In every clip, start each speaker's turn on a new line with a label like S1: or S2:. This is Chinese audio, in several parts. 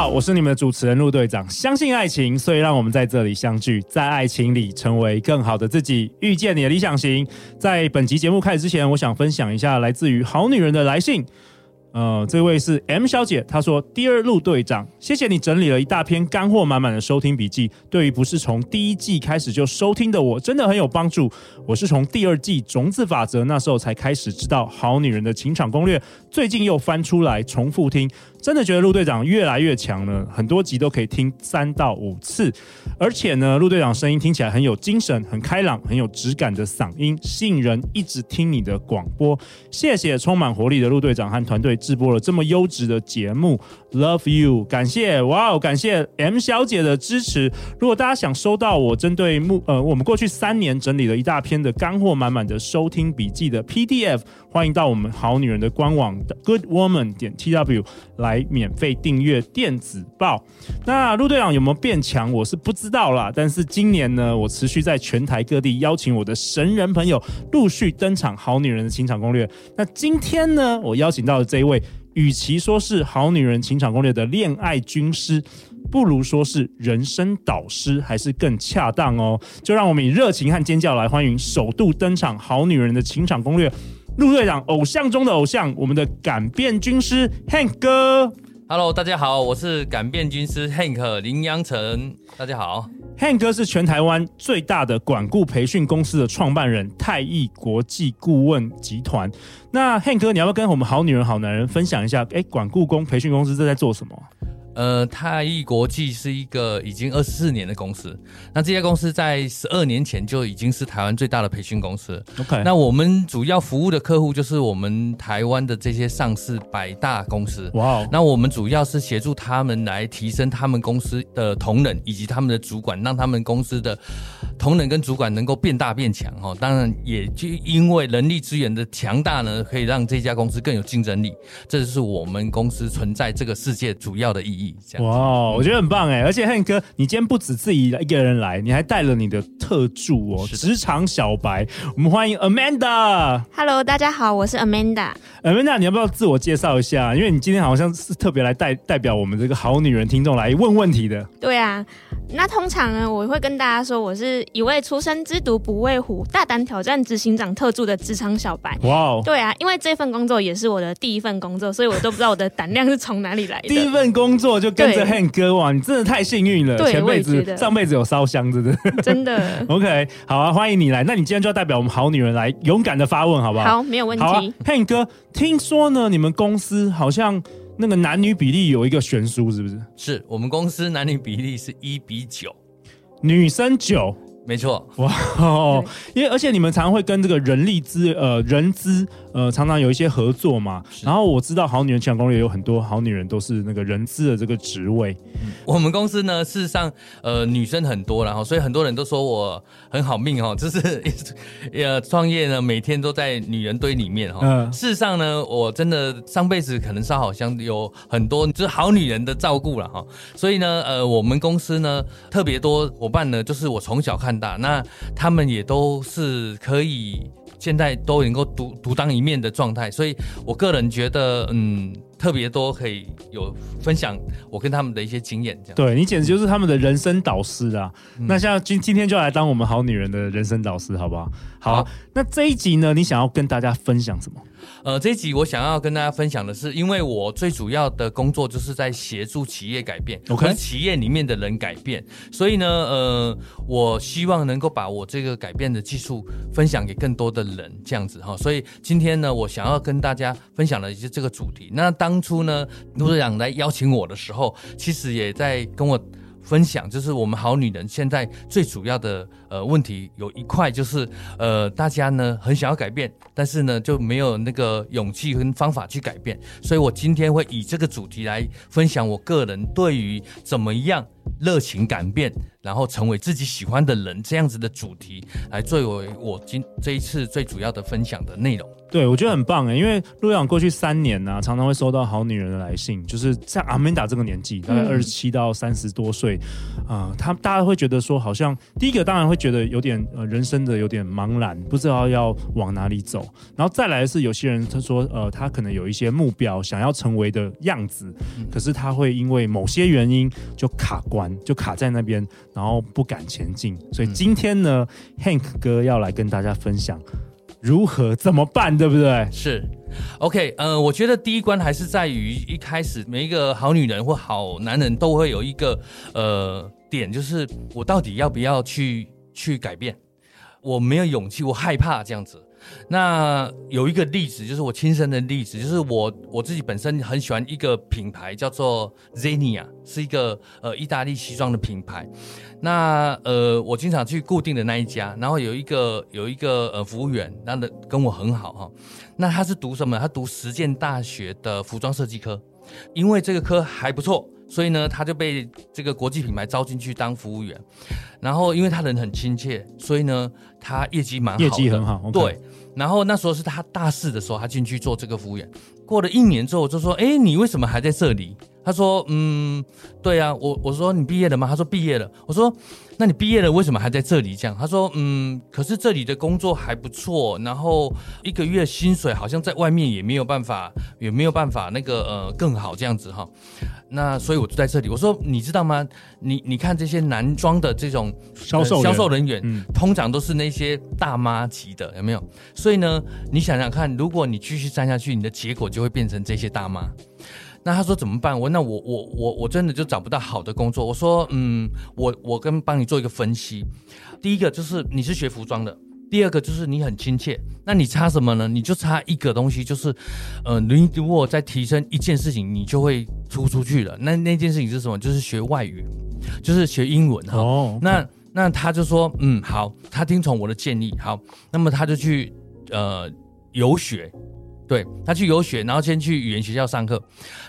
S1: 好，我是你们的主持人陆队长。相信爱情，所以让我们在这里相聚，在爱情里成为更好的自己，遇见你的理想型。在本集节目开始之前，我想分享一下来自于好女人的来信。呃，这位是 M 小姐，她说：“Dear 陆队长，谢谢你整理了一大篇干货满满的收听笔记，对于不是从第一季开始就收听的我，真的很有帮助。我是从第二季种子法则那时候才开始知道好女人的情场攻略，最近又翻出来重复听。”真的觉得陆队长越来越强了，很多集都可以听三到五次，而且呢，陆队长声音听起来很有精神、很开朗、很有质感的嗓音，吸引人一直听你的广播。谢谢充满活力的陆队长和团队制播了这么优质的节目，Love you，感谢，哇哦，感谢 M 小姐的支持。如果大家想收到我针对目呃我们过去三年整理了一大篇的干货满满的收听笔记的 PDF，欢迎到我们好女人的官网 Good Woman 点 TW 来。来免费订阅电子报。那陆队长有没有变强？我是不知道啦。但是今年呢，我持续在全台各地邀请我的神人朋友陆续登场《好女人的情场攻略》。那今天呢，我邀请到的这一位，与其说是《好女人情场攻略》的恋爱军师，不如说是人生导师，还是更恰当哦。就让我们以热情和尖叫来欢迎首度登场《好女人的情场攻略》。陆队长，偶像中的偶像，我们的改变军师 Hank 哥。
S2: Hello，大家好，我是改变军师 Hank 林阳成。大家好
S1: han 哥是全台湾最大的管顾培训公司的创办人，泰艺国际顾问集团。那 han 哥，你要不要跟我们好女人好男人分享一下？哎，管顾工培训公司这在做什么？
S2: 呃，泰艺国际是一个已经二十四年的公司。那这家公司在十二年前就已经是台湾最大的培训公司。
S1: OK，
S2: 那我们主要服务的客户就是我们台湾的这些上市百大公司。
S1: 哇哦，
S2: 那我们主要是协助他们来提升他们公司的同仁以及他们的主管，让他们公司的同仁跟主管能够变大变强。哦，当然也就因为人力资源的强大呢，可以让这家公司更有竞争力。这就是我们公司存在这个世界主要的意义。
S1: 哇，我觉得很棒哎！而且汉哥，你今天不止自己一个人来，你还带了你的特助哦，职场小白。我们欢迎 Amanda。
S3: Hello，大家好，我是 Amanda。
S1: Amanda，你要不要自我介绍一下？因为你今天好像是特别来代代表我们这个好女人听众来问问题的。
S3: 对啊，那通常呢，我会跟大家说，我是一位出生之毒不畏虎，大胆挑战执行长特助的职场小白。
S1: 哇哦，
S3: 对啊，因为这份工作也是我的第一份工作，所以我都不知道我的胆量是从哪里来的。
S1: 第一份工作。就跟着 Hank 哥哇，你真的太幸运了，
S3: 对
S1: 前辈子、上辈子有烧香，真的，
S3: 真的。
S1: OK，好啊，欢迎你来。那你今天就要代表我们好女人来勇敢的发问，好不好？
S3: 好，没有问题。
S1: 好啊，Hank 哥，听说呢，你们公司好像那个男女比例有一个悬殊，是不是？
S2: 是我们公司男女比例是一比九，
S1: 女生九。
S2: 没错，
S1: 哇哦，因为而且你们常常会跟这个人力资呃人资呃常常有一些合作嘛，然后我知道好女人情场攻略有很多好女人都是那个人资的这个职位。
S2: 嗯，我们公司呢，事实上呃女生很多，然后所以很多人都说我很好命哦，就是呃创业呢每天都在女人堆里面哈。嗯，事实上呢，我真的上辈子可能烧好香，有很多就是好女人的照顾了哈，所以呢呃我们公司呢特别多伙伴呢，就是我从小看大。那他们也都是可以，现在都能够独独当一面的状态，所以我个人觉得，嗯。特别多可以有分享我跟他们的一些经验，这样。
S1: 对，你简直就是他们的人生导师啊！嗯、那像今今天就来当我们好女人的人生导师，好不好？好，好，那这一集呢，你想要跟大家分享什么？
S2: 呃，这一集我想要跟大家分享的是，因为我最主要的工作就是在协助企业改变，OK，企业里面的人改变，所以呢，呃，我希望能够把我这个改变的技术分享给更多的人，这样子哈。所以今天呢，我想要跟大家分享的一些这个主题。那当当初呢，陆队长来邀请我的时候，其实也在跟我分享，就是我们好女人现在最主要的呃问题有一块，就是呃大家呢很想要改变，但是呢就没有那个勇气跟方法去改变。所以我今天会以这个主题来分享我个人对于怎么样热情改变，然后成为自己喜欢的人这样子的主题，来作为我今这一次最主要的分享的内容。
S1: 对，我觉得很棒哎，因为陆阳过去三年呢、啊，常常会收到好女人的来信，就是像阿曼达这个年纪，大概二十七到三十多岁，啊、呃，他大家会觉得说，好像第一个当然会觉得有点呃人生的有点茫然，不知道要往哪里走，然后再来是有些人他说，呃，他可能有一些目标想要成为的样子，可是他会因为某些原因就卡关，就卡在那边，然后不敢前进，所以今天呢、嗯、，Hank 哥要来跟大家分享。如何怎么办，对不对？
S2: 是，OK，呃，我觉得第一关还是在于一开始，每一个好女人或好男人都会有一个呃点，就是我到底要不要去去改变？我没有勇气，我害怕这样子。那有一个例子，就是我亲身的例子，就是我我自己本身很喜欢一个品牌，叫做 Zenia，是一个呃意大利西装的品牌。那呃，我经常去固定的那一家，然后有一个有一个呃服务员，那的跟我很好哈。那他是读什么？他读实践大学的服装设计科，因为这个科还不错。所以呢，他就被这个国际品牌招进去当服务员，然后因为他人很亲切，所以呢，他业绩蛮好的，
S1: 业绩很好。Okay.
S2: 然后那时候是他大四的时候，他进去做这个服务员。过了一年之后，我就说：“哎，你为什么还在这里？”他说：“嗯，对啊，我我说你毕业了吗？”他说：“毕业了。”我说：“那你毕业了，为什么还在这里？”这样他说：“嗯，可是这里的工作还不错，然后一个月薪水好像在外面也没有办法，也没有办法那个呃更好这样子哈。那所以我就在这里。我说你知道吗？你你看这些男装的这种销售销售人员，嗯，通常都是那些大妈级的，有没有？所以呢，你想想看，如果你继续站下去，你的结果就会变成这些大妈。”那他说怎么办？我那我我我我真的就找不到好的工作。我说嗯，我我跟帮你做一个分析。第一个就是你是学服装的，第二个就是你很亲切。那你差什么呢？你就差一个东西，就是呃，你如果再提升一件事情，你就会出出去了。那那件事情是什么？就是学外语，就是学英文哈。哦。那那他就说嗯好，他听从我的建议好，那么他就去呃游学。对，他去游学，然后先去语言学校上课。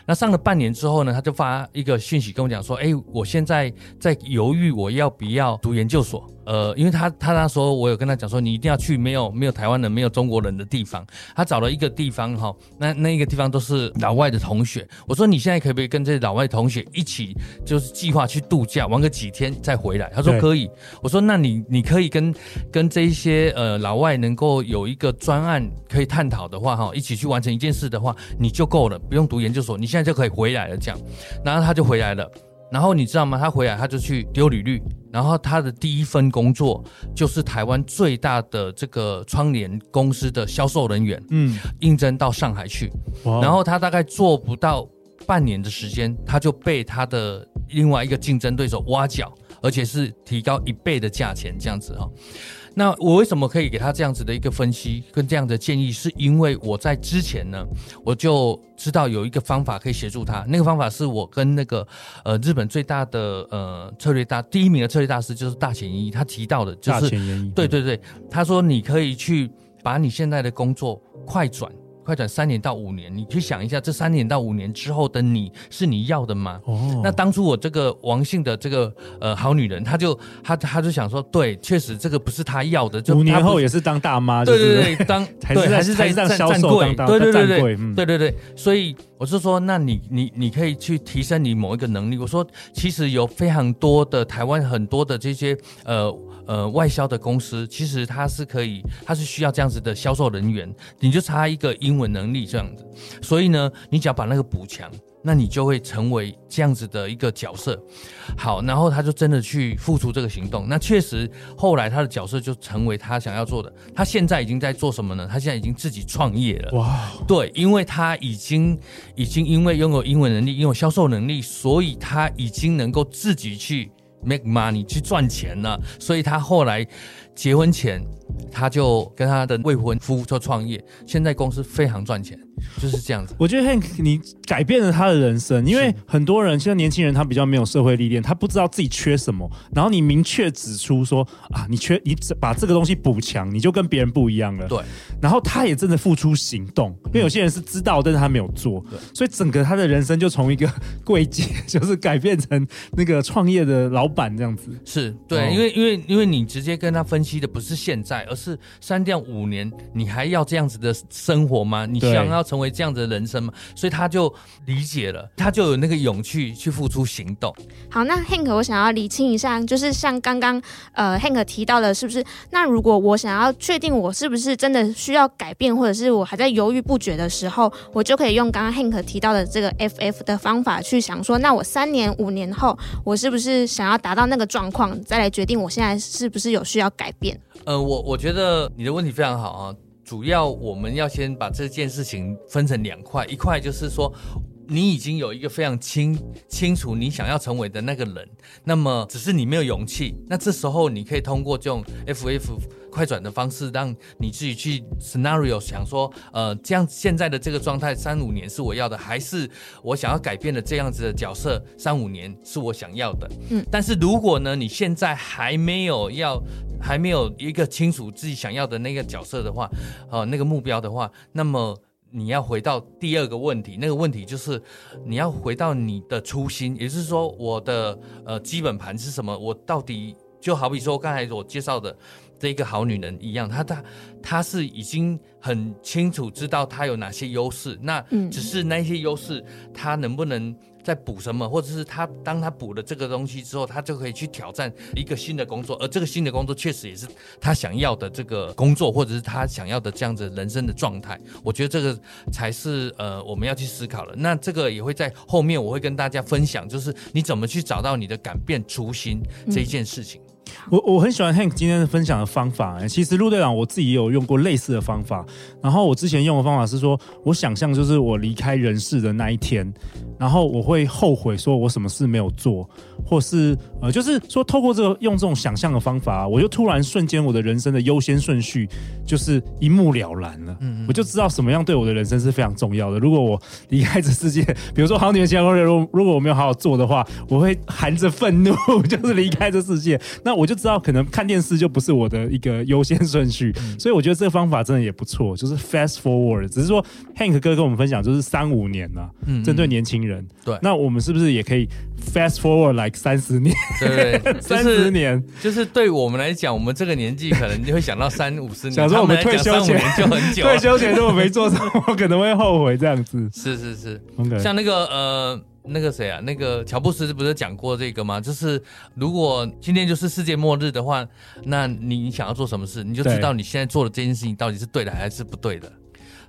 S2: 那上了半年之后呢，他就发一个讯息跟我讲说：“哎，我现在在犹豫，我要不要读研究所？”呃，因为他他那时候我有跟他讲说，你一定要去没有没有台湾人、没有中国人的地方。他找了一个地方哈，那那一个地方都是老外的同学。我说你现在可不可以跟这些老外同学一起，就是计划去度假，玩个几天再回来？他说可以。我说那你你可以跟跟这一些呃老外能够有一个专案可以探讨的话哈，一起去完成一件事的话，你就够了，不用读研究所，你现在就可以回来了。这样，然后他就回来了。然后你知道吗？他回来他就去丢履历，然后他的第一份工作就是台湾最大的这个窗帘公司的销售人员，嗯，应征到上海去，然后他大概做不到半年的时间，他就被他的另外一个竞争对手挖角，而且是提高一倍的价钱，这样子哈。那我为什么可以给他这样子的一个分析跟这样的建议？是因为我在之前呢，我就知道有一个方法可以协助他。那个方法是我跟那个呃日本最大的呃策略大第一名的策略大师就是大前研一，他提到的就是对对对，他说你可以去把你现在的工作快转。快转三年到五年，你去想一下，这三年到五年之后的你是你要的吗？哦，那当初我这个王姓的这个呃好女人，她就她她就想说，对，确实这个不是她要的。就
S1: 五年后也是当大妈，对
S2: 对对，当还是还是在站站柜，对对对对，嗯、对对对。所以我是说，那你你你可以去提升你某一个能力。我说，其实有非常多的台湾很多的这些呃。呃，外销的公司其实它是可以，它是需要这样子的销售人员，你就差一个英文能力这样子。所以呢，你只要把那个补强，那你就会成为这样子的一个角色。好，然后他就真的去付出这个行动。那确实，后来他的角色就成为他想要做的。他现在已经在做什么呢？他现在已经自己创业了。哇，对，因为他已经已经因为拥有英文能力，拥有销售能力，所以他已经能够自己去。Make money 去赚钱了，所以他后来结婚前，他就跟他的未婚夫做创业，现在公司非常赚钱。就是这样子，
S1: 我觉得 Hank 你改变了他的人生，因为很多人现在年轻人他比较没有社会历练，他不知道自己缺什么，然后你明确指出说啊，你缺你把这个东西补强，你就跟别人不一样了。
S2: 对，
S1: 然后他也真的付出行动，因为有些人是知道，但是他没有做，对，所以整个他的人生就从一个柜姐，就是改变成那个创业的老板这样子。
S2: 是对，因为因为因为你直接跟他分分析的不是现在，而是删掉五年，你还要这样子的生活吗？你想要成为这样子的人生吗？所以他就理解了，他就有那个勇气去付出行动。
S3: 好，那 Hank，我想要理清一下，就是像刚刚呃 Hank 提到的，是不是？那如果我想要确定我是不是真的需要改变，或者是我还在犹豫不决的时候，我就可以用刚刚 Hank 提到的这个 FF 的方法去想说，那我三年、五年后，我是不是想要达到那个状况，再来决定我现在是不是有需要改变？
S2: 呃，我我我觉得你的问题非常好啊，主要我们要先把这件事情分成两块，一块就是说。你已经有一个非常清清楚你想要成为的那个人，那么只是你没有勇气。那这时候你可以通过这种 FF 快转的方式，让你自己去 scenario 想说，呃，这样现在的这个状态三五年是我要的，还是我想要改变的这样子的角色三五年是我想要的？嗯，但是如果呢，你现在还没有要，还没有一个清楚自己想要的那个角色的话，呃，那个目标的话，那么。你要回到第二个问题，那个问题就是你要回到你的初心，也就是说，我的呃基本盘是什么？我到底就好比说刚才我介绍的这一个好女人一样，她她她是已经很清楚知道她有哪些优势，那只是那些优势她能不能？再补什么，或者是她当她补了这个东西之后，她就可以去挑战一个新的工作，而这个新的工作确实也是她想要的这个工作，或者是她想要的这样子人生的状态。我觉得这个才是呃我们要去思考了。那这个也会在后面我会跟大家分享，就是你怎么去找到你的改变初心这一件事情。嗯
S1: 我我很喜欢 Hank 今天的分享的方法。其实陆队长我自己也有用过类似的方法。然后我之前用的方法是说，我想象就是我离开人世的那一天，然后我会后悔说我什么事没有做，或是呃，就是说透过这个用这种想象的方法，我就突然瞬间我的人生的优先顺序就是一目了然了。嗯，我就知道什么样对我的人生是非常重要的。如果我离开这世界，比如说好女人情场攻略，如如果我没有好好做的话，我会含着愤怒 就是离开这世界。那我就知道，可能看电视就不是我的一个优先顺序，嗯、所以我觉得这个方法真的也不错，就是 fast forward。只是说，Hank 哥跟我们分享，就是三五年呐、啊，嗯，针对年轻人。对，那我们是不是也可以 fast forward like 三十年？
S2: 对，对
S1: 三十年，
S2: 就是对我们来讲，我们这个年纪可能就会想到三五十年。
S1: 想说我们退休前
S2: 就很久，
S1: 退休前如果没做上，我可能会后悔这样子。
S2: 是是是。像那个呃。那个谁啊？那个乔布斯不是讲过这个吗？就是如果今天就是世界末日的话，那你想要做什么事，你就知道你现在做的这件事情到底是对的还是不对的。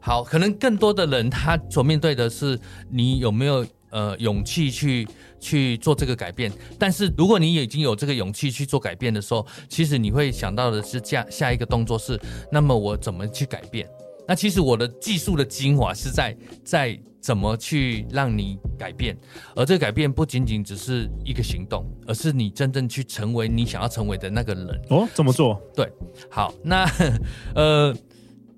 S2: 好，可能更多的人他所面对的是你有没有呃勇气去去做这个改变。但是如果你已经有这个勇气去做改变的时候，其实你会想到的是下下一个动作是，那么我怎么去改变？那其实我的技术的精华是在在。怎么去让你改变？而这个改变不仅仅只是一个行动，而是你真正去成为你想要成为的那个人。
S1: 哦，怎么做？
S2: 对，好，那 呃。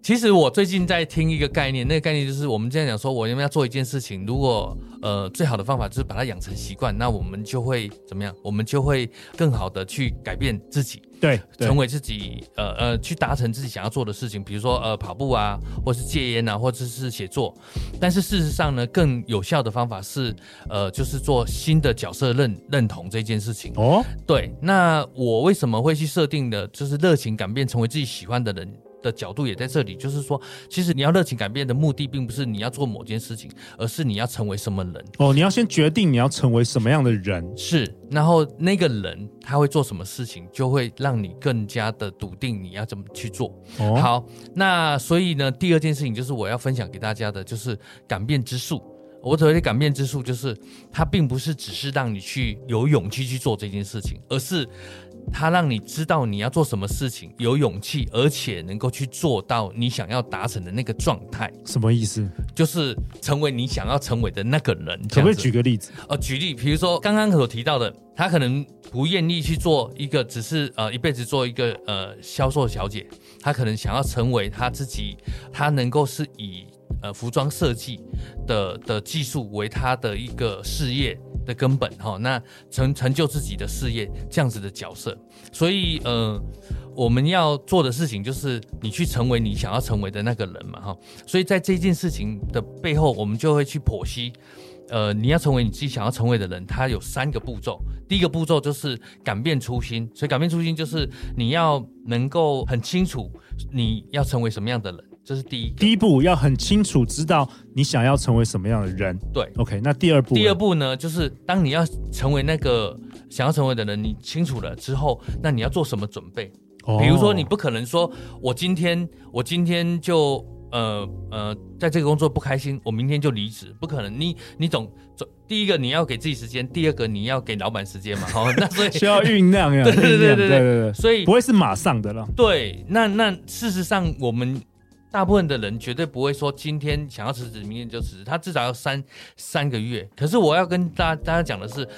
S2: 其实我最近在听一个概念，那个概念就是我们今天讲说，我要不要做一件事情，如果呃最好的方法就是把它养成习惯，那我们就会怎么样？我们就会更好的去改变自己，
S1: 对，对
S2: 成为自己，呃呃，去达成自己想要做的事情，比如说呃跑步啊，或是戒烟啊，或者是写作。但是事实上呢，更有效的方法是呃，就是做新的角色认认同这件事情。哦，对，那我为什么会去设定的，就是热情改变成为自己喜欢的人？的角度也在这里，就是说，其实你要热情改变的目的，并不是你要做某件事情，而是你要成为什么人。
S1: 哦，你要先决定你要成为什么样的人，
S2: 是，然后那个人他会做什么事情，就会让你更加的笃定你要怎么去做。哦，好，那所以呢，第二件事情就是我要分享给大家的，就是改变之术。我所谓的改变之术，就是它并不是只是让你去有勇气去做这件事情，而是。他让你知道你要做什么事情，有勇气，而且能够去做到你想要达成的那个状态。
S1: 什么意思？
S2: 就是成为你想要成为的那个人。
S1: 可不可以举个例子？
S2: 呃，举例，比如说刚刚所提到的，他可能不愿意去做一个，只是呃一辈子做一个呃销售小姐，他可能想要成为他自己，他能够是以呃服装设计的的技术为他的一个事业。的根本哈，那成成就自己的事业这样子的角色，所以呃，我们要做的事情就是你去成为你想要成为的那个人嘛哈，所以在这件事情的背后，我们就会去剖析呃，你要成为你自己想要成为的人，它有三个步骤。第一个步骤就是改变初心，所以改变初心就是你要能够很清楚你要成为什么样的人，这是第一。
S1: 第一步要很清楚知道你想要成为什么样的人。
S2: 对
S1: ，OK。那第二步，
S2: 第二步呢，就是当你要成为那个 想要成为的人，你清楚了之后，那你要做什么准备？哦，比如说，你不可能说我今天我今天就。呃呃，在这个工作不开心，我明天就离职，不可能。你你总总第一个你要给自己时间，第二个你要给老板时间嘛。好，那所以
S1: 需要酝酿呀。
S2: 对对对对对对对。所以
S1: 不会是马上的了。
S2: 对，那那事实上，我们大部分的人绝对不会说今天想要辞职，明天就辞职，他至少要三三个月。可是我要跟大家大家讲的是。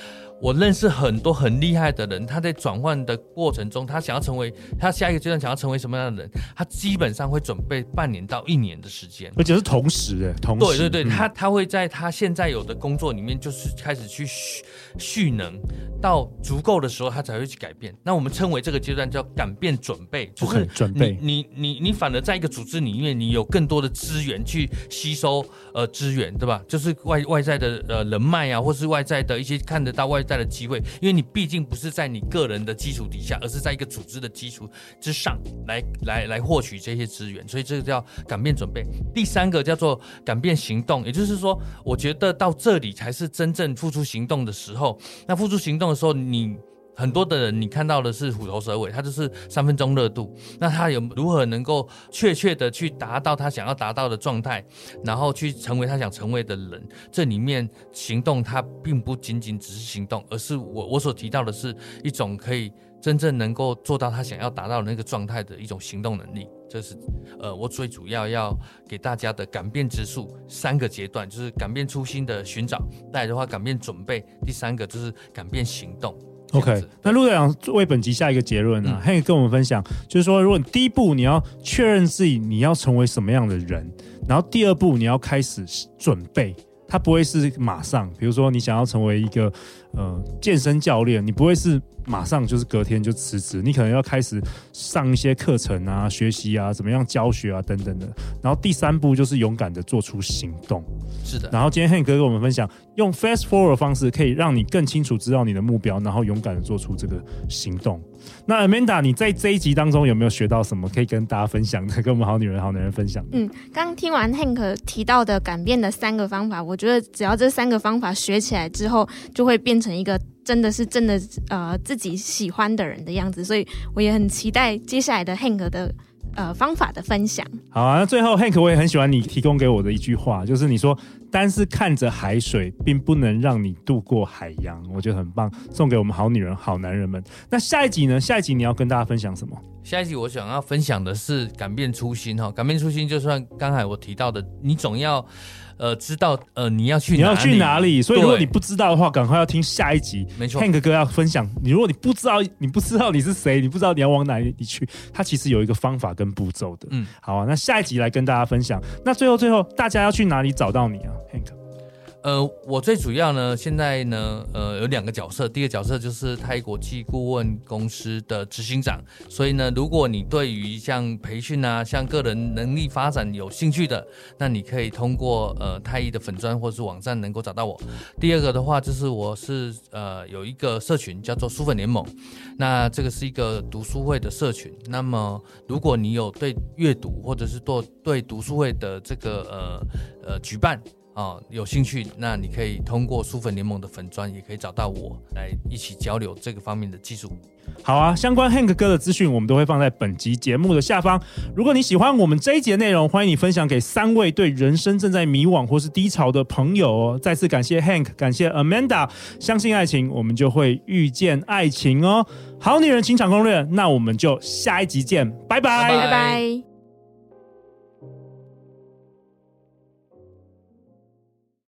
S2: 我认识很多很厉害的人，他在转换的过程中，他想要成为他下一个阶段想要成为什么样的人，他基本上会准备半年到一年的时间，
S1: 而且是同时的，同时。
S2: 对对对，嗯、他他会在他现在有的工作里面，就是开始去蓄蓄能，到足够的时候，他才会去改变。那我们称为这个阶段叫改变准备，就是
S1: 准备。
S2: 你你你反而在一个组织里面，你有更多的资源去吸收呃资源，对吧？就是外外在的呃人脉啊，或是外在的一些看得到外。在的机会，因为你毕竟不是在你个人的基础底下，而是在一个组织的基础之上来来来获取这些资源，所以这个叫改变准备。第三个叫做改变行动，也就是说，我觉得到这里才是真正付出行动的时候。那付出行动的时候，你。很多的人，你看到的是虎头蛇尾，他就是三分钟热度。那他有如何能够确切的去达到他想要达到的状态，然后去成为他想成为的人？这里面行动，它并不仅仅只是行动，而是我我所提到的是一种可以真正能够做到他想要达到的那个状态的一种行动能力。这是呃，我最主要要给大家的改变之术三个阶段，就是改变初心的寻找，再来的话改变准备，第三个就是改变行动。
S1: OK，那陆队长为本集下一个结论啊，可以、嗯、跟我们分享，就是说，如果你第一步你要确认自己你要成为什么样的人，然后第二步你要开始准备，它不会是马上，比如说你想要成为一个呃健身教练，你不会是。马上就是隔天就辞职，你可能要开始上一些课程啊、学习啊、怎么样教学啊等等的。然后第三步就是勇敢的做出行动。
S2: 是的。
S1: 然后今天 Hank 哥跟我们分享，用 Fast Forward 的方式可以让你更清楚知道你的目标，然后勇敢的做出这个行动。那 Amanda，你在这一集当中有没有学到什么可以跟大家分享的？跟我们好女人、好男人分享？
S3: 嗯，刚听完 Hank 提到的改变的三个方法，我觉得只要这三个方法学起来之后，就会变成一个。真的是真的，呃，自己喜欢的人的样子，所以我也很期待接下来的 Hank 的呃方法的分享。
S1: 好啊，那最后 Hank 我也很喜欢你提供给我的一句话，就是你说单是看着海水，并不能让你渡过海洋，我觉得很棒，送给我们好女人、好男人们。那下一集呢？下一集你要跟大家分享什么？
S2: 下一集我想要分享的是改变初心哈，改变初心，就算刚才我提到的，你总要。呃，知道呃，你要去哪里，你要
S1: 去哪里？所以如果你不知道的话，赶快要听下一集。
S2: 没错
S1: ，Hank 哥要分享。你如果你不知道，你不知道你是谁，你不知道你要往哪里去，他其实有一个方法跟步骤的。嗯，好啊，那下一集来跟大家分享。那最后最后，大家要去哪里找到你啊，Hank？
S2: 呃，我最主要呢，现在呢，呃，有两个角色。第一个角色就是泰国际顾问公司的执行长。所以呢，如果你对于像培训啊、像个人能力发展有兴趣的，那你可以通过呃泰艺的粉专或是网站能够找到我。第二个的话，就是我是呃有一个社群叫做书粉联盟，那这个是一个读书会的社群。那么如果你有对阅读或者是做对读书会的这个呃呃举办。哦，有兴趣，那你可以通过书粉联盟的粉砖，也可以找到我来一起交流这个方面的技术。
S1: 好啊，相关 Hank 哥的资讯，我们都会放在本集节目的下方。如果你喜欢我们这一集的内容，欢迎你分享给三位对人生正在迷惘或是低潮的朋友哦。再次感谢 Hank，感谢 Amanda，相信爱情，我们就会遇见爱情哦。好女人情场攻略，那我们就下一集见，拜拜，
S3: 拜拜。